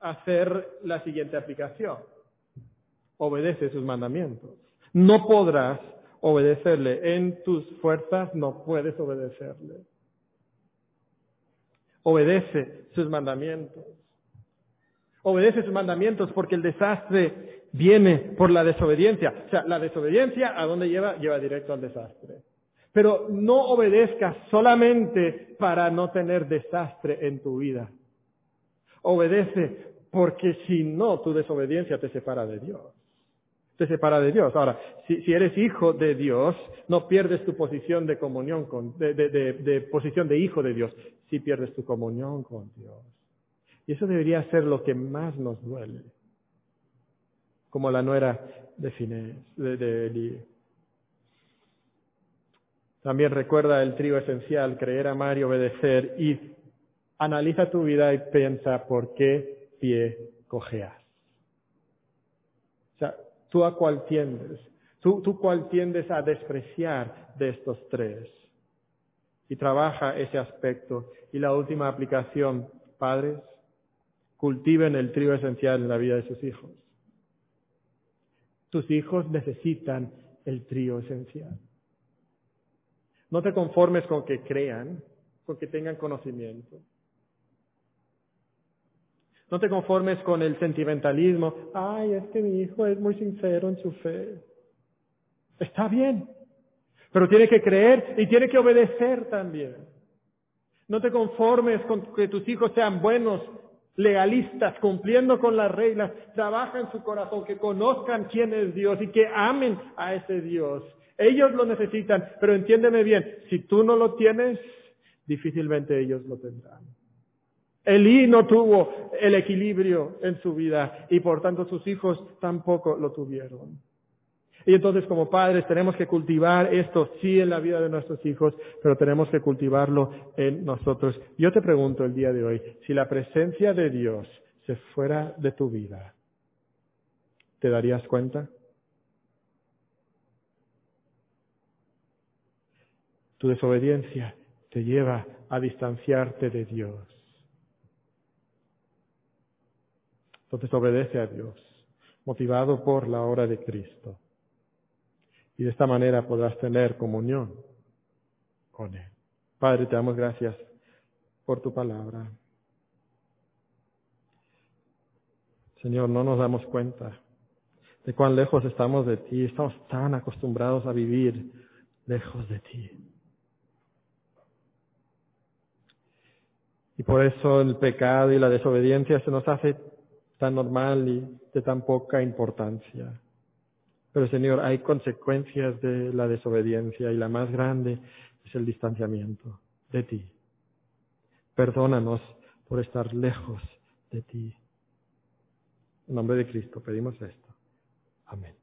hacer la siguiente aplicación. Obedece sus mandamientos. No podrás obedecerle. En tus fuerzas no puedes obedecerle. Obedece sus mandamientos. Obedece sus mandamientos porque el desastre viene por la desobediencia. O sea, la desobediencia, ¿a dónde lleva? Lleva directo al desastre. Pero no obedezcas solamente para no tener desastre en tu vida. Obedece porque si no, tu desobediencia te separa de Dios. Te separa de Dios. Ahora, si, eres hijo de Dios, no pierdes tu posición de comunión con, de, de posición de hijo de Dios, si pierdes tu comunión con Dios. Y eso debería ser lo que más nos duele. Como la nuera de Finés, de, de. También recuerda el trío esencial, creer, amar y obedecer. Y analiza tu vida y piensa por qué pie cojeas. O sea, ¿tú a cuál tiendes? ¿Tú, ¿Tú cuál tiendes a despreciar de estos tres? Y trabaja ese aspecto. Y la última aplicación, padres, cultiven el trío esencial en la vida de sus hijos. Tus hijos necesitan el trío esencial. No te conformes con que crean, con que tengan conocimiento. No te conformes con el sentimentalismo. Ay, es que mi hijo es muy sincero en su fe. Está bien, pero tiene que creer y tiene que obedecer también. No te conformes con que tus hijos sean buenos, legalistas, cumpliendo con las reglas. Trabaja en su corazón, que conozcan quién es Dios y que amen a ese Dios. Ellos lo necesitan, pero entiéndeme bien, si tú no lo tienes, difícilmente ellos lo tendrán. Elí no tuvo el equilibrio en su vida y por tanto sus hijos tampoco lo tuvieron. Y entonces como padres tenemos que cultivar esto sí en la vida de nuestros hijos, pero tenemos que cultivarlo en nosotros. Yo te pregunto el día de hoy, si la presencia de Dios se fuera de tu vida, ¿te darías cuenta? Tu desobediencia te lleva a distanciarte de Dios. Entonces obedece a Dios, motivado por la obra de Cristo. Y de esta manera podrás tener comunión con Él. Padre, te damos gracias por tu palabra. Señor, no nos damos cuenta de cuán lejos estamos de ti. Estamos tan acostumbrados a vivir lejos de ti. Y por eso el pecado y la desobediencia se nos hace tan normal y de tan poca importancia. Pero Señor, hay consecuencias de la desobediencia y la más grande es el distanciamiento de ti. Perdónanos por estar lejos de ti. En nombre de Cristo pedimos esto. Amén.